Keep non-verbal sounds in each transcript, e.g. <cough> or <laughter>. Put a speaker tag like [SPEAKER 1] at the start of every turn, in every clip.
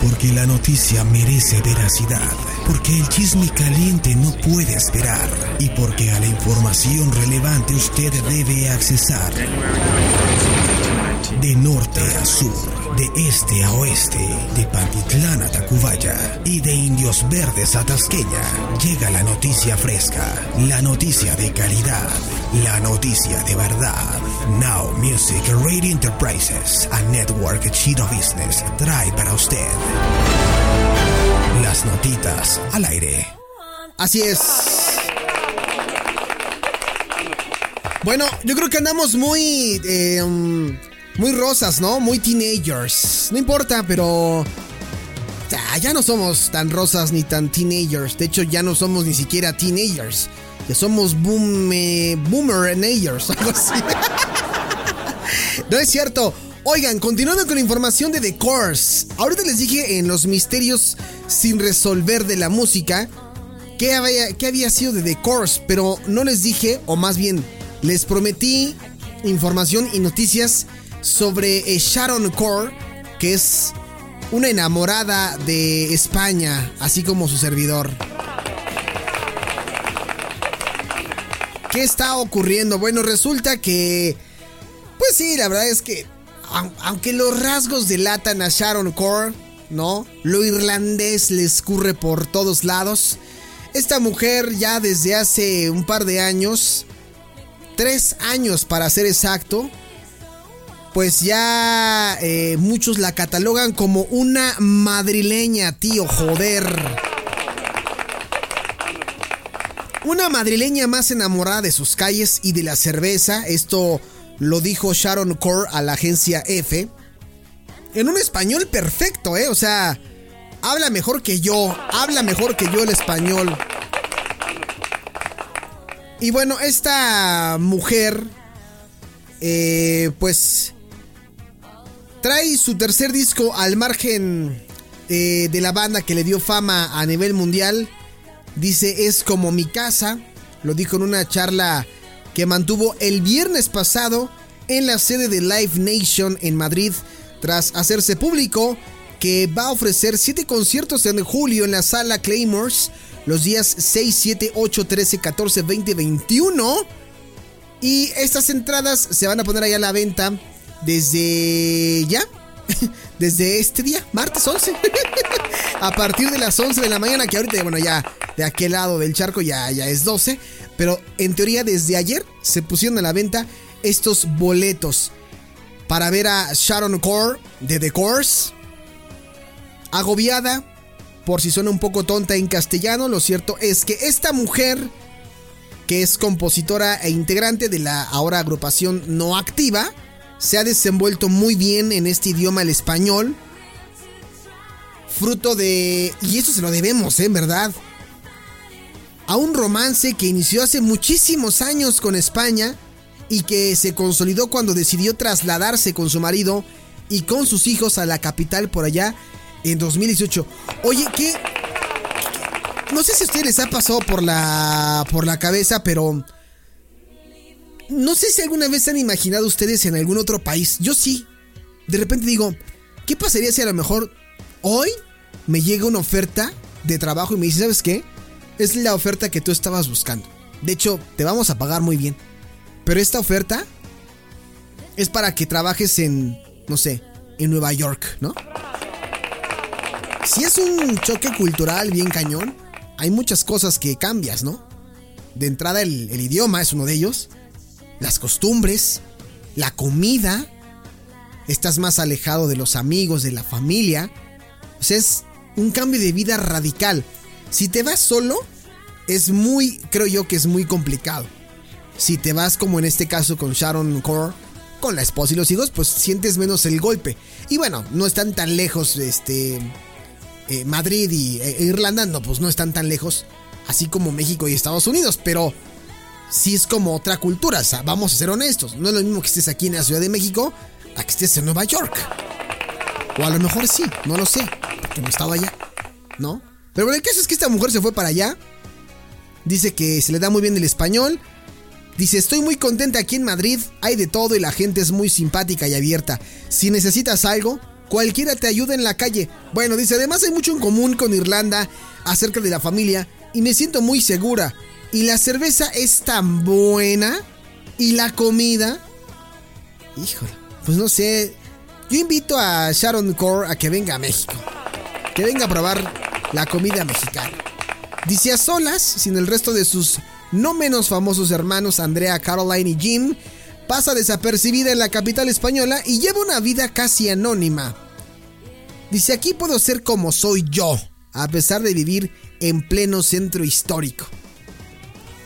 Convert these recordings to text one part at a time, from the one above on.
[SPEAKER 1] Porque la noticia merece veracidad, porque el chisme caliente no puede esperar. Y porque a la información relevante usted debe accesar. De norte a sur, de este a oeste, de Pantitlán a Tacubaya y de Indios Verdes a Tasqueña, llega la noticia fresca, la noticia de calidad, la noticia de verdad. Now Music Radio Enterprises, a network Chino Business, trae para usted las notitas al aire.
[SPEAKER 2] Así es. Bueno, yo creo que andamos muy. eh, um, muy rosas, ¿no? Muy teenagers. No importa, pero. Ya, ya no somos tan rosas ni tan teenagers. De hecho, ya no somos ni siquiera teenagers. Ya somos boom, eh, <laughs> algo así. no es cierto. Oigan, continuando con la información de The Course. Ahorita les dije en los misterios sin resolver de la música qué había, qué había sido de The Course, pero no les dije, o más bien, les prometí información y noticias sobre eh, Sharon Core, que es una enamorada de España, así como su servidor. ¿Qué está ocurriendo? Bueno, resulta que... Pues sí, la verdad es que... au- Aunque los rasgos delatan a Sharon Core, ¿no? Lo irlandés le escurre por todos lados. Esta mujer ya desde hace un par de años, tres años para ser exacto, pues ya eh, muchos la catalogan como una madrileña, tío, joder. Una madrileña más enamorada de sus calles y de la cerveza, esto lo dijo Sharon Core a la agencia F. En un español perfecto, ¿eh? O sea, habla mejor que yo, habla mejor que yo el español. Y bueno, esta mujer, eh, pues, trae su tercer disco al margen eh, de la banda que le dio fama a nivel mundial. Dice, es como mi casa. Lo dijo en una charla que mantuvo el viernes pasado en la sede de Live Nation en Madrid, tras hacerse público que va a ofrecer 7 conciertos en julio en la sala Claymores los días 6, 7, 8, 13, 14, 20, 21. Y estas entradas se van a poner ahí a la venta desde ya, <laughs> desde este día, martes 11. <laughs> a partir de las 11 de la mañana, que ahorita, bueno, ya de aquel lado del charco ya, ya es 12. Pero en teoría desde ayer se pusieron a la venta estos boletos para ver a Sharon Core de The Course. Agobiada, por si suena un poco tonta en castellano, lo cierto es que esta mujer, que es compositora e integrante de la ahora agrupación no activa, se ha desenvuelto muy bien en este idioma, el español. Fruto de... Y eso se lo debemos, ¿eh? En verdad. A un romance que inició hace muchísimos años con España y que se consolidó cuando decidió trasladarse con su marido y con sus hijos a la capital por allá en 2018. Oye, ¿qué? No sé si a ustedes les ha pasado por la, por la cabeza, pero... No sé si alguna vez se han imaginado ustedes en algún otro país. Yo sí. De repente digo, ¿qué pasaría si a lo mejor hoy me llega una oferta de trabajo y me dice, ¿sabes qué? Es la oferta que tú estabas buscando. De hecho, te vamos a pagar muy bien. Pero esta oferta es para que trabajes en, no sé, en Nueva York, ¿no? Si es un choque cultural bien cañón, hay muchas cosas que cambias, ¿no? De entrada el, idioma es uno de ellos, las costumbres, la comida, estás más alejado de los amigos, de la familia. O sea, es un cambio de vida radical. Si te vas solo, es muy, creo yo que es muy complicado. Si te vas como en este caso con Sharon Core, con la esposa y los hijos, pues sientes menos el golpe. Y bueno, no están tan lejos este, eh, Madrid y e Irlanda, no, pues no están tan lejos, así como México y Estados Unidos, pero sí es como otra cultura, vamos a ser honestos, no es lo mismo que estés aquí en la Ciudad de México a que estés en Nueva York. O a lo mejor sí, no lo sé, porque no estaba allá, ¿no? Pero bueno, el caso es que esta mujer se fue para allá, dice que se le da muy bien el español, Dice, estoy muy contenta aquí en Madrid, hay de todo y la gente es muy simpática y abierta. Si necesitas algo, cualquiera te ayuda en la calle. Bueno, dice, además hay mucho en común con Irlanda acerca de la familia y me siento muy segura. Y la cerveza es tan buena y la comida... Híjole, pues no sé. Yo invito a Sharon Core a que venga a México. Que venga a probar la comida mexicana. Dice a solas, sin el resto de sus no menos famosos hermanos Andrea, Caroline y Jim, pasa desapercibida en la capital española y lleva una vida casi anónima. Dice, aquí puedo ser como soy yo, a pesar de vivir en pleno centro histórico.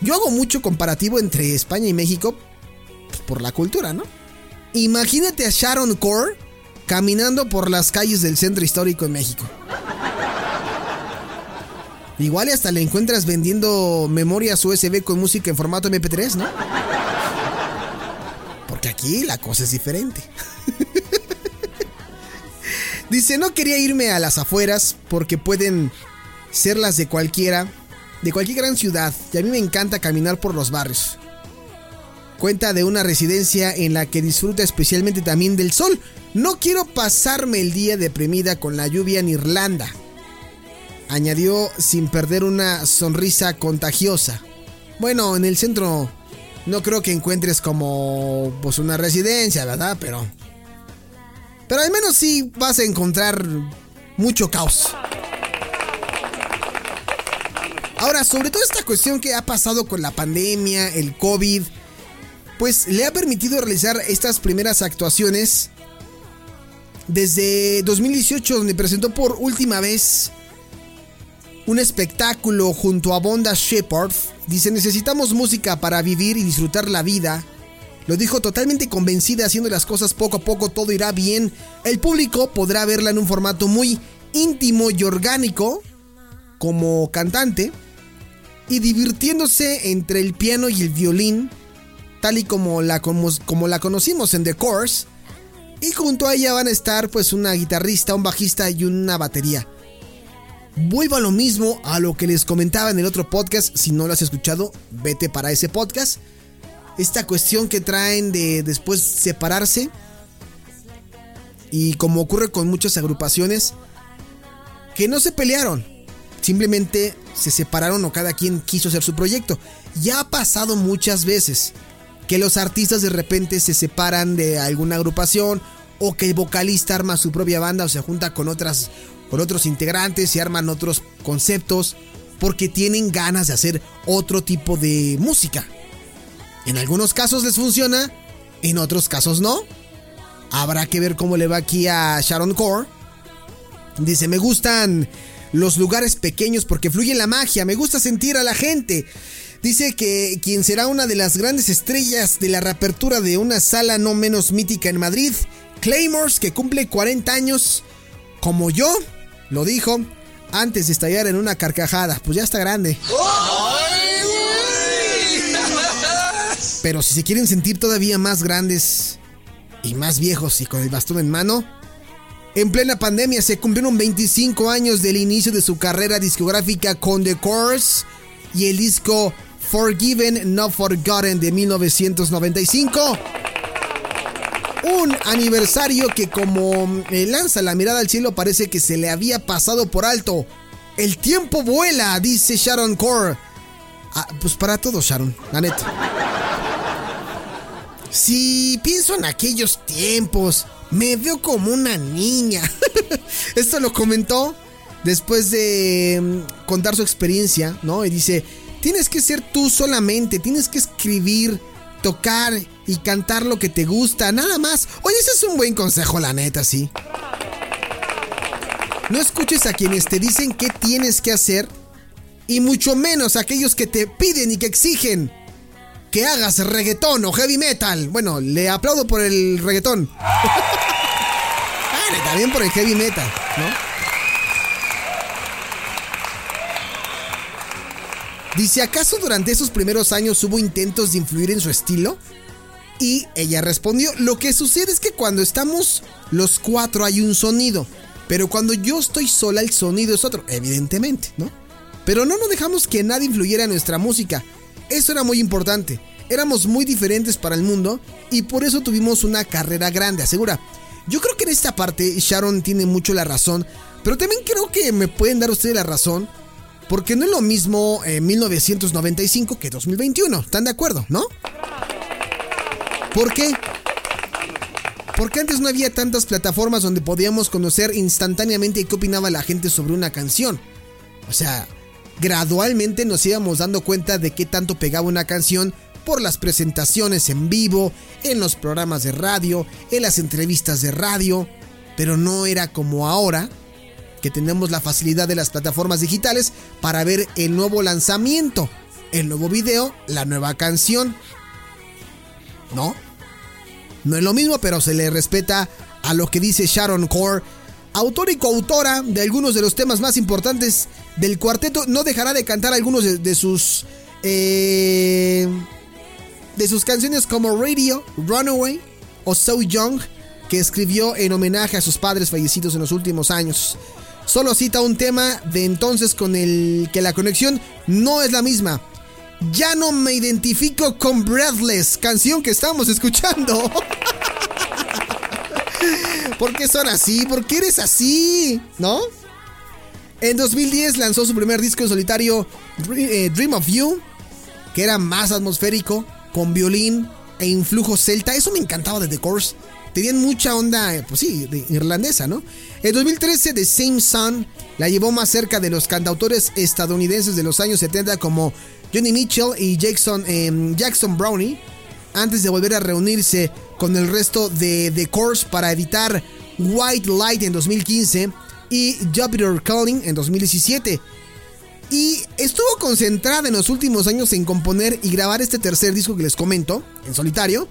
[SPEAKER 2] Yo hago mucho comparativo entre España y México pues, por la cultura, ¿no? Imagínate a Sharon Core caminando por las calles del centro histórico en México. Igual y hasta le encuentras vendiendo memorias USB con música en formato MP3, ¿no? Porque aquí la cosa es diferente. <laughs> Dice, no quería irme a las afueras porque pueden ser las de cualquiera, de cualquier gran ciudad, y a mí me encanta caminar por los barrios. Cuenta de una residencia en la que disfruta especialmente también del sol. No quiero pasarme el día deprimida con la lluvia en Irlanda añadió sin perder una sonrisa contagiosa. Bueno, en el centro no creo que encuentres como pues una residencia, ¿verdad? Pero pero al menos sí vas a encontrar mucho caos. Ahora, sobre toda esta cuestión que ha pasado con la pandemia, el COVID, pues le ha permitido realizar estas primeras actuaciones desde 2018, donde presentó por última vez un espectáculo junto a Bonda Shepard. Dice, necesitamos música para vivir y disfrutar la vida. Lo dijo totalmente convencida, haciendo las cosas poco a poco, todo irá bien. El público podrá verla en un formato muy íntimo y orgánico, como cantante, y divirtiéndose entre el piano y el violín, tal y como la, como, como la conocimos en The Course. Y junto a ella van a estar pues una guitarrista, un bajista y una batería. Vuelvo a lo mismo, a lo que les comentaba en el otro podcast. Si no lo has escuchado, vete para ese podcast. Esta cuestión que traen de después separarse. Y como ocurre con muchas agrupaciones, que no se pelearon. Simplemente se separaron o cada quien quiso hacer su proyecto. Ya ha pasado muchas veces que los artistas de repente se separan de alguna agrupación o que el vocalista arma su propia banda o se junta con otras con otros integrantes, se arman otros conceptos, porque tienen ganas de hacer otro tipo de música. En algunos casos les funciona, en otros casos no. Habrá que ver cómo le va aquí a Sharon Core. Dice, me gustan los lugares pequeños porque fluye la magia, me gusta sentir a la gente. Dice que quien será una de las grandes estrellas de la reapertura de una sala no menos mítica en Madrid, Claymores, que cumple 40 años, como yo, lo dijo antes de estallar en una carcajada. Pues ya está grande. Pero si se quieren sentir todavía más grandes y más viejos y con el bastón en mano, en plena pandemia se cumplieron 25 años del inicio de su carrera discográfica con The Course y el disco Forgiven Not Forgotten de 1995 un aniversario que como eh, lanza la mirada al cielo parece que se le había pasado por alto. El tiempo vuela, dice Sharon Core. Ah, pues para todos, Sharon, la. Si pienso en aquellos tiempos, me veo como una niña. <laughs> Esto lo comentó después de mm, contar su experiencia, ¿no? Y dice, tienes que ser tú solamente, tienes que escribir, tocar y cantar lo que te gusta, nada más. Oye, ese es un buen consejo, la neta, sí. No escuches a quienes te dicen qué tienes que hacer y mucho menos a aquellos que te piden y que exigen que hagas reggaetón o heavy metal. Bueno, le aplaudo por el reggaetón. <laughs> También por el heavy metal, ¿no? Dice, ¿acaso durante esos primeros años hubo intentos de influir en su estilo? Y ella respondió, lo que sucede es que cuando estamos los cuatro hay un sonido, pero cuando yo estoy sola el sonido es otro, evidentemente, ¿no? Pero no nos dejamos que nada influyera en nuestra música, eso era muy importante, éramos muy diferentes para el mundo y por eso tuvimos una carrera grande, asegura. Yo creo que en esta parte Sharon tiene mucho la razón, pero también creo que me pueden dar ustedes la razón, porque no es lo mismo en 1995 que 2021, ¿están de acuerdo, no? ¿Por qué? Porque antes no había tantas plataformas donde podíamos conocer instantáneamente qué opinaba la gente sobre una canción. O sea, gradualmente nos íbamos dando cuenta de qué tanto pegaba una canción por las presentaciones en vivo, en los programas de radio, en las entrevistas de radio, pero no era como ahora, que tenemos la facilidad de las plataformas digitales para ver el nuevo lanzamiento, el nuevo video, la nueva canción. ¿No? No es lo mismo, pero se le respeta a lo que dice Sharon Core, autor y coautora de algunos de los temas más importantes del cuarteto. No dejará de cantar algunos de, sus. Eh, de sus canciones como Radio, Runaway o So Young, que escribió en homenaje a sus padres fallecidos en los últimos años. Solo cita un tema de entonces con el que la conexión no es la misma. Ya no me identifico con Breathless, canción que estamos escuchando. <laughs> ¿Por qué son así? ¿Por qué eres así? ¿No? En 2010 lanzó su primer disco en solitario, eh, Dream of You, que era más atmosférico, con violín e influjo celta. Eso me encantaba de The Course. Tenían mucha onda, eh, pues sí, irlandesa, ¿no? En 2013, The Same Sun la llevó más cerca de los cantautores estadounidenses de los años 70 como Johnny Mitchell y Jackson, em, Jackson Brownie, antes de volver a reunirse con el resto de The Course para editar White Light en 2015 y Jupiter Calling en 2017. Y estuvo concentrada en los últimos años en componer y grabar este tercer disco que les comento, en solitario.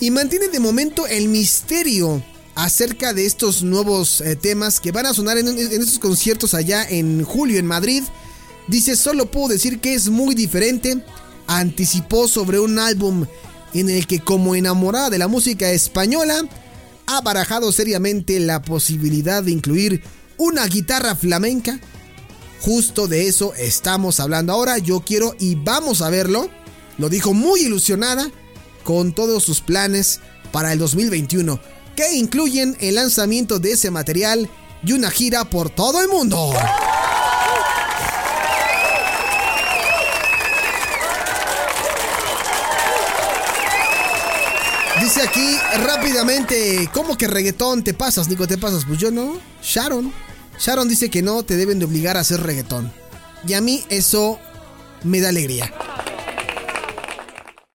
[SPEAKER 2] Y mantiene de momento el misterio acerca de estos nuevos eh, temas que van a sonar en, en estos conciertos allá en julio en Madrid. Dice, solo puedo decir que es muy diferente. Anticipó sobre un álbum en el que como enamorada de la música española, ha barajado seriamente la posibilidad de incluir una guitarra flamenca. Justo de eso estamos hablando ahora. Yo quiero y vamos a verlo. Lo dijo muy ilusionada con todos sus planes para el 2021, que incluyen el lanzamiento de ese material y una gira por todo el mundo. Dice aquí rápidamente, ¿cómo que reggaetón te pasas, Nico? ¿Te pasas? Pues yo no. Sharon. Sharon dice que no te deben de obligar a hacer reggaetón. Y a mí eso me da alegría.